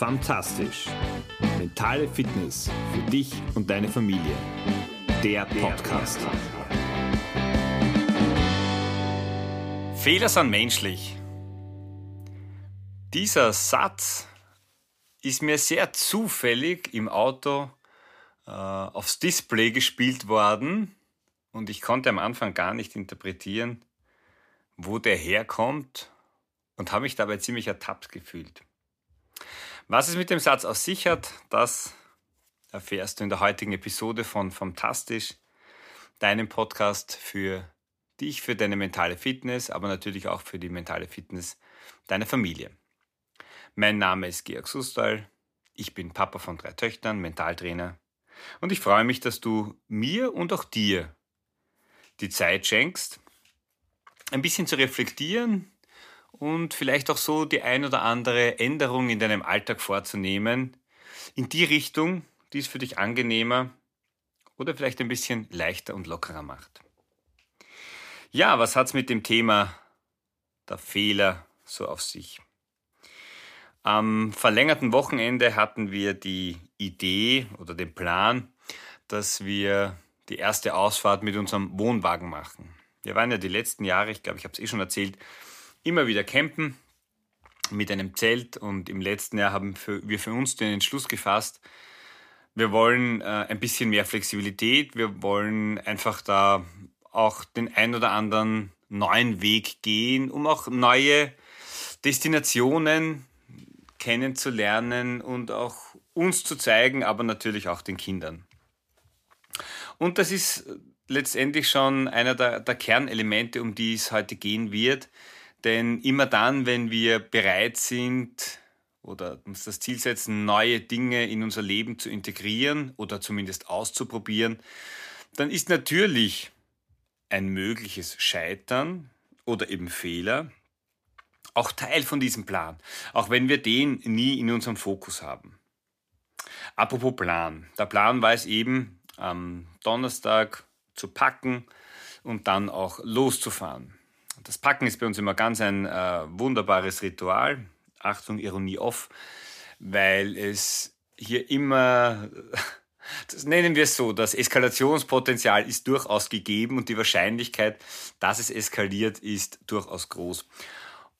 Fantastisch. Mentale Fitness für dich und deine Familie. Der Podcast. Fehler sind menschlich. Dieser Satz ist mir sehr zufällig im Auto äh, aufs Display gespielt worden und ich konnte am Anfang gar nicht interpretieren, wo der herkommt und habe mich dabei ziemlich ertappt gefühlt. Was es mit dem Satz auf sich hat, das erfährst du in der heutigen Episode von Fantastisch, deinem Podcast für dich, für deine mentale Fitness, aber natürlich auch für die mentale Fitness deiner Familie. Mein Name ist Georg Sustal, ich bin Papa von drei Töchtern, Mentaltrainer und ich freue mich, dass du mir und auch dir die Zeit schenkst, ein bisschen zu reflektieren, und vielleicht auch so die ein oder andere Änderung in deinem Alltag vorzunehmen, in die Richtung, die es für dich angenehmer oder vielleicht ein bisschen leichter und lockerer macht. Ja, was hat es mit dem Thema der Fehler so auf sich? Am verlängerten Wochenende hatten wir die Idee oder den Plan, dass wir die erste Ausfahrt mit unserem Wohnwagen machen. Wir waren ja die letzten Jahre, ich glaube, ich habe es eh schon erzählt, immer wieder campen mit einem Zelt und im letzten Jahr haben wir für uns den Entschluss gefasst, wir wollen äh, ein bisschen mehr Flexibilität, wir wollen einfach da auch den ein oder anderen neuen Weg gehen, um auch neue Destinationen kennenzulernen und auch uns zu zeigen, aber natürlich auch den Kindern. Und das ist letztendlich schon einer der, der Kernelemente, um die es heute gehen wird. Denn immer dann, wenn wir bereit sind oder uns das Ziel setzen, neue Dinge in unser Leben zu integrieren oder zumindest auszuprobieren, dann ist natürlich ein mögliches Scheitern oder eben Fehler auch Teil von diesem Plan, auch wenn wir den nie in unserem Fokus haben. Apropos Plan. Der Plan war es eben, am Donnerstag zu packen und dann auch loszufahren. Das Packen ist bei uns immer ganz ein äh, wunderbares Ritual. Achtung, Ironie off, weil es hier immer, das nennen wir es so, das Eskalationspotenzial ist durchaus gegeben und die Wahrscheinlichkeit, dass es eskaliert, ist durchaus groß.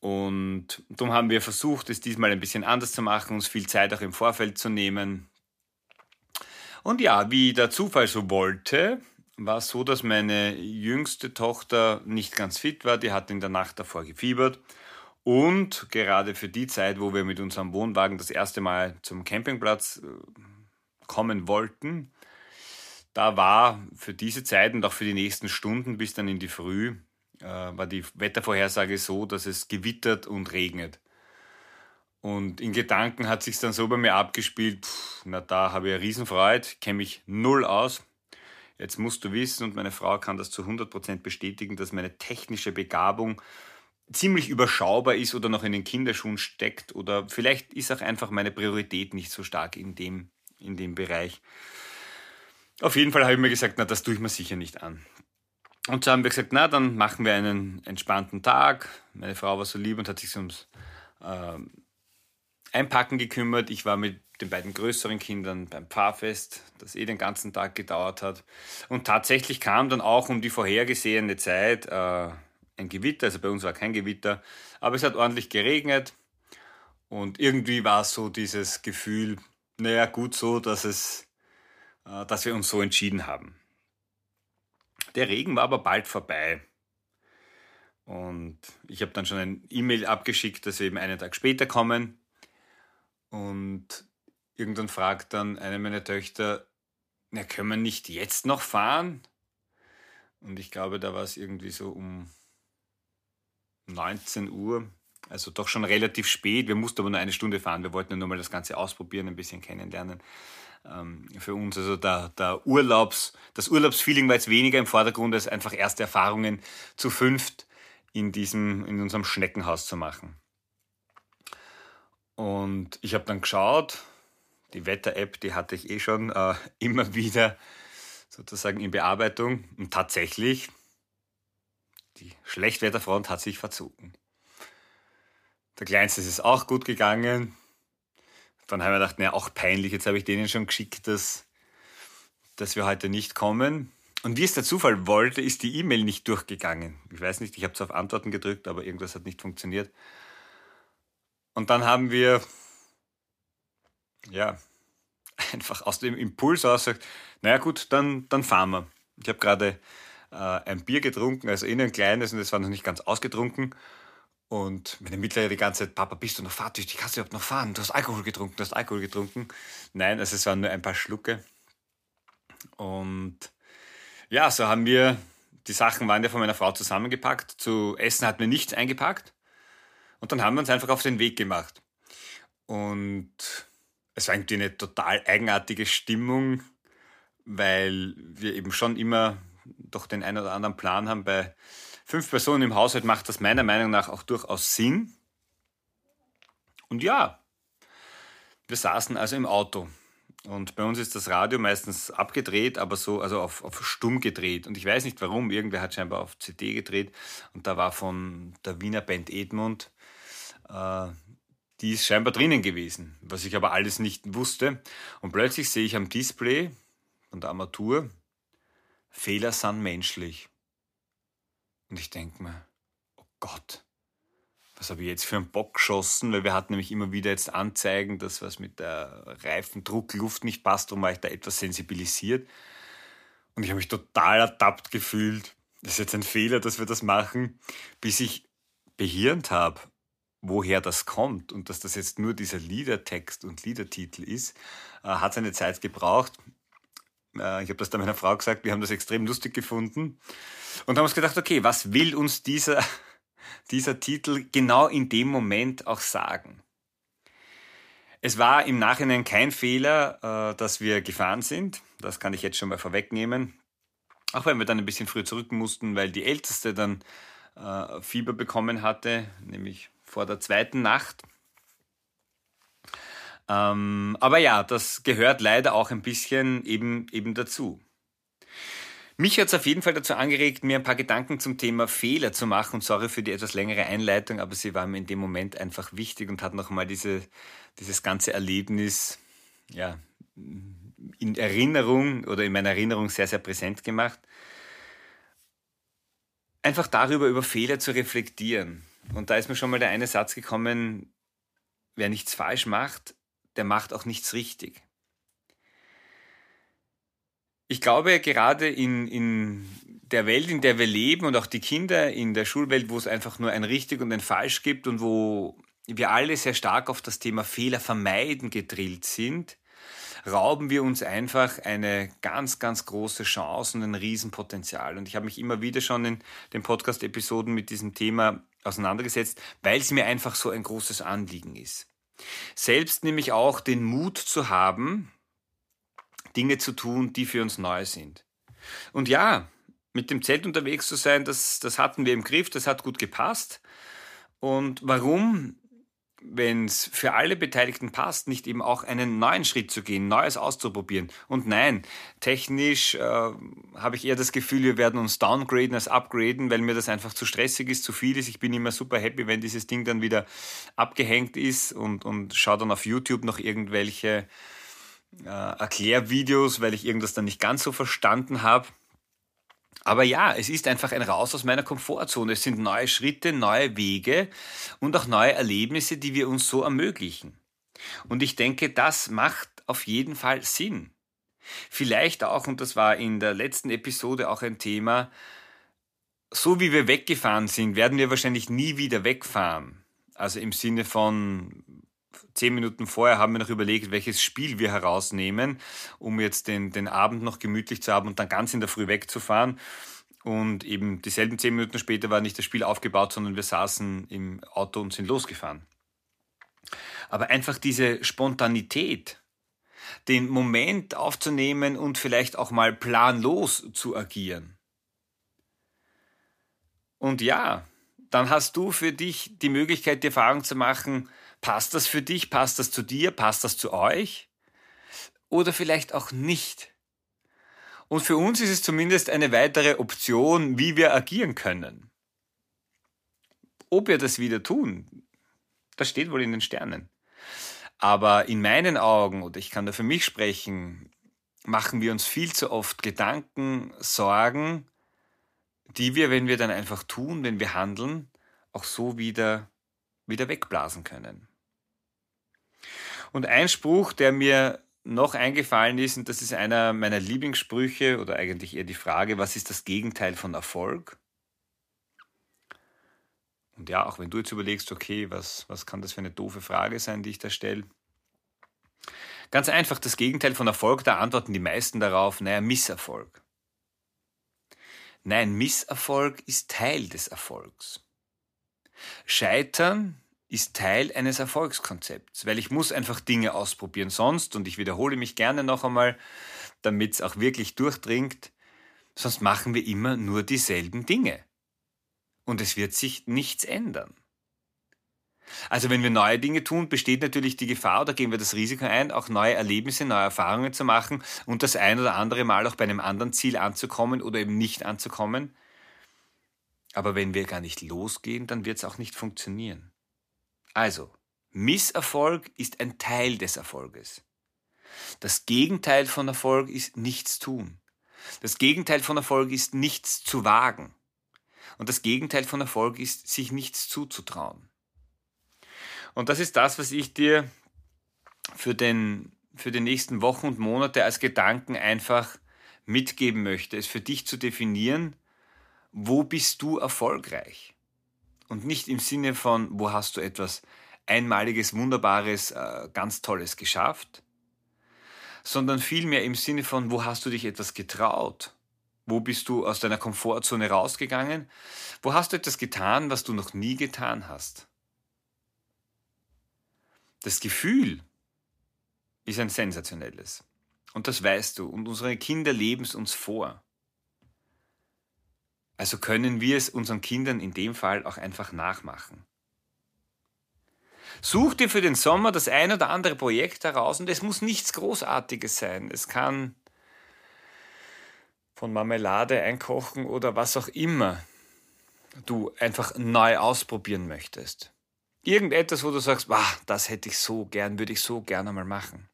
Und darum haben wir versucht, es diesmal ein bisschen anders zu machen, uns viel Zeit auch im Vorfeld zu nehmen. Und ja, wie der Zufall so wollte, war es so, dass meine jüngste Tochter nicht ganz fit war. Die hat in der Nacht davor gefiebert. Und gerade für die Zeit, wo wir mit unserem Wohnwagen das erste Mal zum Campingplatz äh, kommen wollten, da war für diese Zeit und auch für die nächsten Stunden bis dann in die Früh, äh, war die Wettervorhersage so, dass es gewittert und regnet. Und in Gedanken hat sich dann so bei mir abgespielt, pff, na da habe ich eine Riesenfreude, kenne mich null aus, Jetzt musst du wissen, und meine Frau kann das zu 100% bestätigen, dass meine technische Begabung ziemlich überschaubar ist oder noch in den Kinderschuhen steckt oder vielleicht ist auch einfach meine Priorität nicht so stark in dem, in dem Bereich. Auf jeden Fall habe ich mir gesagt, na, das tue ich mir sicher nicht an. Und so haben wir gesagt, na, dann machen wir einen entspannten Tag. Meine Frau war so lieb und hat sich ums äh, Einpacken gekümmert. Ich war mit den beiden größeren Kindern beim Pfarrfest, das eh den ganzen Tag gedauert hat. Und tatsächlich kam dann auch um die vorhergesehene Zeit äh, ein Gewitter, also bei uns war kein Gewitter, aber es hat ordentlich geregnet und irgendwie war so dieses Gefühl, naja, gut so, dass, es, äh, dass wir uns so entschieden haben. Der Regen war aber bald vorbei. Und ich habe dann schon ein E-Mail abgeschickt, dass wir eben einen Tag später kommen. Und irgendwann fragt dann eine meiner Töchter, na, können wir nicht jetzt noch fahren? Und ich glaube, da war es irgendwie so um 19 Uhr, also doch schon relativ spät. Wir mussten aber nur eine Stunde fahren. Wir wollten nur mal das Ganze ausprobieren, ein bisschen kennenlernen. Ähm, für uns, also der, der Urlaubs, das Urlaubsfeeling war jetzt weniger im Vordergrund, als einfach erste Erfahrungen zu fünft in diesem, in unserem Schneckenhaus zu machen. Und ich habe dann geschaut, die Wetter-App, die hatte ich eh schon äh, immer wieder sozusagen in Bearbeitung. Und tatsächlich, die Schlechtwetterfront hat sich verzogen. Der Kleinste ist auch gut gegangen. dann haben wir gedacht, naja, auch peinlich, jetzt habe ich denen schon geschickt, dass, dass wir heute nicht kommen. Und wie es der Zufall wollte, ist die E-Mail nicht durchgegangen. Ich weiß nicht, ich habe zwar auf Antworten gedrückt, aber irgendwas hat nicht funktioniert. Und dann haben wir, ja, einfach aus dem Impuls aus gesagt, naja gut, dann, dann fahren wir. Ich habe gerade äh, ein Bier getrunken, also innen ein kleines und es war noch nicht ganz ausgetrunken. Und meine Mittlere die ganze Zeit, Papa, bist du noch fahrtüchtig? Kannst du überhaupt noch fahren? Du hast Alkohol getrunken, du hast Alkohol getrunken. Nein, also es waren nur ein paar Schlucke. Und ja, so haben wir, die Sachen waren ja von meiner Frau zusammengepackt. Zu essen hatten wir nichts eingepackt. Und dann haben wir uns einfach auf den Weg gemacht. Und es war irgendwie eine total eigenartige Stimmung, weil wir eben schon immer doch den einen oder anderen Plan haben. Bei fünf Personen im Haushalt macht das meiner Meinung nach auch durchaus Sinn. Und ja, wir saßen also im Auto. Und bei uns ist das Radio meistens abgedreht, aber so, also auf, auf stumm gedreht. Und ich weiß nicht warum, irgendwer hat scheinbar auf CD gedreht. Und da war von der Wiener Band Edmund, äh, die ist scheinbar drinnen gewesen, was ich aber alles nicht wusste. Und plötzlich sehe ich am Display von der Armatur, Fehler sind menschlich. Und ich denke mir, oh Gott, was habe ich jetzt für einen Bock geschossen? Weil wir hatten nämlich immer wieder jetzt Anzeigen, dass was mit der Reifendruckluft nicht passt, darum war ich da etwas sensibilisiert. Und ich habe mich total ertappt gefühlt. Das ist jetzt ein Fehler, dass wir das machen, bis ich behirnt habe, woher das kommt und dass das jetzt nur dieser Liedertext und Liedertitel ist, äh, hat seine Zeit gebraucht. Äh, ich habe das dann meiner Frau gesagt, wir haben das extrem lustig gefunden und haben uns gedacht, okay, was will uns dieser, dieser Titel genau in dem Moment auch sagen? Es war im Nachhinein kein Fehler, äh, dass wir gefahren sind. Das kann ich jetzt schon mal vorwegnehmen. Auch wenn wir dann ein bisschen früh zurück mussten, weil die Älteste dann Fieber bekommen hatte, nämlich vor der zweiten Nacht. Ähm, aber ja, das gehört leider auch ein bisschen eben, eben dazu. Mich hat es auf jeden Fall dazu angeregt, mir ein paar Gedanken zum Thema Fehler zu machen. Und sorry für die etwas längere Einleitung, aber sie war mir in dem Moment einfach wichtig und hat nochmal diese, dieses ganze Erlebnis ja, in Erinnerung oder in meiner Erinnerung sehr, sehr präsent gemacht. Einfach darüber, über Fehler zu reflektieren. Und da ist mir schon mal der eine Satz gekommen, wer nichts falsch macht, der macht auch nichts richtig. Ich glaube, gerade in, in der Welt, in der wir leben und auch die Kinder in der Schulwelt, wo es einfach nur ein richtig und ein falsch gibt und wo wir alle sehr stark auf das Thema Fehler vermeiden gedrillt sind, rauben wir uns einfach eine ganz, ganz große Chance und ein Riesenpotenzial. Und ich habe mich immer wieder schon in den Podcast-Episoden mit diesem Thema auseinandergesetzt, weil es mir einfach so ein großes Anliegen ist. Selbst nämlich auch den Mut zu haben, Dinge zu tun, die für uns neu sind. Und ja, mit dem Zelt unterwegs zu sein, das, das hatten wir im Griff, das hat gut gepasst. Und warum wenn es für alle Beteiligten passt, nicht eben auch einen neuen Schritt zu gehen, Neues auszuprobieren. Und nein, technisch äh, habe ich eher das Gefühl, wir werden uns downgraden als upgraden, weil mir das einfach zu stressig ist, zu viel ist. Ich bin immer super happy, wenn dieses Ding dann wieder abgehängt ist und, und schaue dann auf YouTube noch irgendwelche äh, Erklärvideos, weil ich irgendwas dann nicht ganz so verstanden habe. Aber ja, es ist einfach ein Raus aus meiner Komfortzone. Es sind neue Schritte, neue Wege und auch neue Erlebnisse, die wir uns so ermöglichen. Und ich denke, das macht auf jeden Fall Sinn. Vielleicht auch, und das war in der letzten Episode auch ein Thema, so wie wir weggefahren sind, werden wir wahrscheinlich nie wieder wegfahren. Also im Sinne von zehn Minuten vorher haben wir noch überlegt, welches Spiel wir herausnehmen, um jetzt den, den Abend noch gemütlich zu haben und dann ganz in der Früh wegzufahren. Und eben dieselben zehn Minuten später war nicht das Spiel aufgebaut, sondern wir saßen im Auto und sind losgefahren. Aber einfach diese Spontanität, den Moment aufzunehmen und vielleicht auch mal planlos zu agieren. Und ja, dann hast du für dich die Möglichkeit, die Erfahrung zu machen, Passt das für dich? Passt das zu dir? Passt das zu euch? Oder vielleicht auch nicht? Und für uns ist es zumindest eine weitere Option, wie wir agieren können. Ob wir das wieder tun, das steht wohl in den Sternen. Aber in meinen Augen, oder ich kann da für mich sprechen, machen wir uns viel zu oft Gedanken, Sorgen, die wir, wenn wir dann einfach tun, wenn wir handeln, auch so wieder, wieder wegblasen können. Und ein Spruch, der mir noch eingefallen ist, und das ist einer meiner Lieblingssprüche oder eigentlich eher die Frage, was ist das Gegenteil von Erfolg? Und ja, auch wenn du jetzt überlegst, okay, was, was kann das für eine doofe Frage sein, die ich da stelle? Ganz einfach, das Gegenteil von Erfolg, da antworten die meisten darauf, naja, Misserfolg. Nein, Misserfolg ist Teil des Erfolgs. Scheitern ist Teil eines Erfolgskonzepts, weil ich muss einfach Dinge ausprobieren. Sonst, und ich wiederhole mich gerne noch einmal, damit es auch wirklich durchdringt, sonst machen wir immer nur dieselben Dinge. Und es wird sich nichts ändern. Also wenn wir neue Dinge tun, besteht natürlich die Gefahr, oder gehen wir das Risiko ein, auch neue Erlebnisse, neue Erfahrungen zu machen und das ein oder andere Mal auch bei einem anderen Ziel anzukommen oder eben nicht anzukommen. Aber wenn wir gar nicht losgehen, dann wird es auch nicht funktionieren. Also, Misserfolg ist ein Teil des Erfolges. Das Gegenteil von Erfolg ist nichts tun. Das Gegenteil von Erfolg ist nichts zu wagen. Und das Gegenteil von Erfolg ist, sich nichts zuzutrauen. Und das ist das, was ich dir für, den, für die nächsten Wochen und Monate als Gedanken einfach mitgeben möchte, es für dich zu definieren, wo bist du erfolgreich? Und nicht im Sinne von, wo hast du etwas Einmaliges, Wunderbares, äh, ganz Tolles geschafft, sondern vielmehr im Sinne von, wo hast du dich etwas getraut? Wo bist du aus deiner Komfortzone rausgegangen? Wo hast du etwas getan, was du noch nie getan hast? Das Gefühl ist ein sensationelles. Und das weißt du. Und unsere Kinder leben es uns vor. Also können wir es unseren Kindern in dem Fall auch einfach nachmachen. Such dir für den Sommer das ein oder andere Projekt heraus und es muss nichts Großartiges sein. Es kann von Marmelade einkochen oder was auch immer du einfach neu ausprobieren möchtest. Irgendetwas, wo du sagst, wow, das hätte ich so gern, würde ich so gerne mal machen.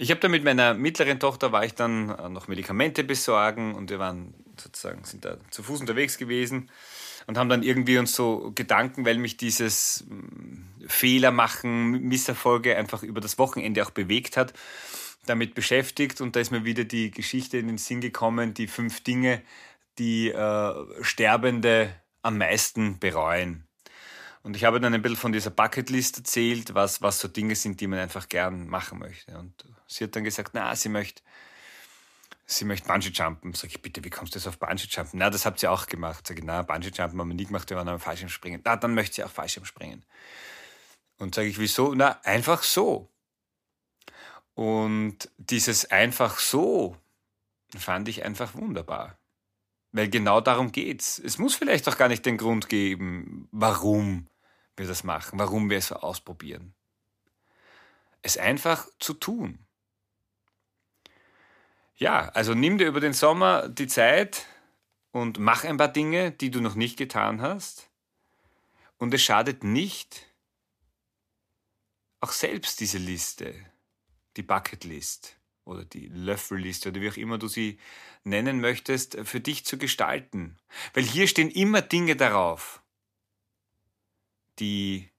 Ich habe da mit meiner mittleren Tochter war ich dann äh, noch Medikamente besorgen und wir waren sozusagen sind da zu Fuß unterwegs gewesen und haben dann irgendwie uns so Gedanken, weil mich dieses mm, Fehler machen, Misserfolge einfach über das Wochenende auch bewegt hat, damit beschäftigt und da ist mir wieder die Geschichte in den Sinn gekommen, die fünf Dinge, die äh, Sterbende am meisten bereuen. Und ich habe dann ein bisschen von dieser Bucketlist erzählt, was, was so Dinge sind, die man einfach gern machen möchte. Und sie hat dann gesagt, na, sie möchte, sie möchte Bungee-Jumpen. Sag ich, bitte, wie kommst du jetzt auf Bungee-Jumpen? Na, das habt ihr auch gemacht. Sag ich, na, Bungee-Jumpen haben wir nie gemacht, wir waren am Fallschirmspringen. Na, dann möchte sie auch Fallschirmspringen. Und sage ich, wieso? Na, einfach so. Und dieses einfach so fand ich einfach wunderbar. Weil genau darum geht's. Es muss vielleicht auch gar nicht den Grund geben, warum wir das machen, warum wir es so ausprobieren. Es einfach zu tun. Ja, also nimm dir über den Sommer die Zeit und mach ein paar Dinge, die du noch nicht getan hast. Und es schadet nicht, auch selbst diese Liste, die Bucketlist oder die Löffelliste oder wie auch immer du sie nennen möchtest, für dich zu gestalten. Weil hier stehen immer Dinge darauf, die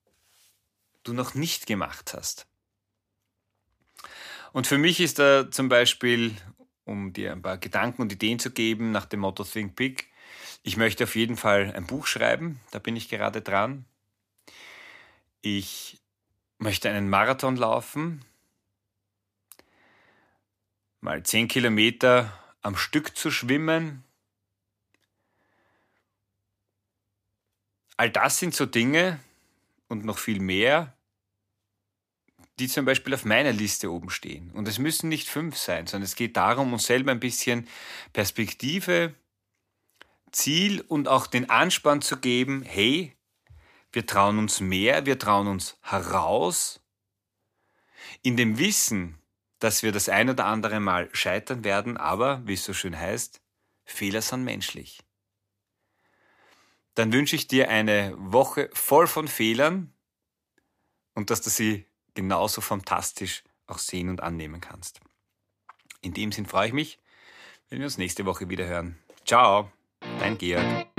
du noch nicht gemacht hast. Und für mich ist da zum Beispiel, um dir ein paar Gedanken und Ideen zu geben, nach dem Motto Think Big, ich möchte auf jeden Fall ein Buch schreiben, da bin ich gerade dran. Ich möchte einen Marathon laufen, mal zehn Kilometer am Stück zu schwimmen. All das sind so Dinge und noch viel mehr, die zum Beispiel auf meiner Liste oben stehen. Und es müssen nicht fünf sein, sondern es geht darum, uns selber ein bisschen Perspektive, Ziel und auch den Anspann zu geben, hey, wir trauen uns mehr, wir trauen uns heraus, in dem Wissen, dass wir das ein oder andere Mal scheitern werden, aber, wie es so schön heißt, Fehler sind menschlich. Dann wünsche ich dir eine Woche voll von Fehlern und dass du sie genauso fantastisch auch sehen und annehmen kannst. In dem Sinn freue ich mich, wenn wir uns nächste Woche wieder hören. Ciao, dein Georg.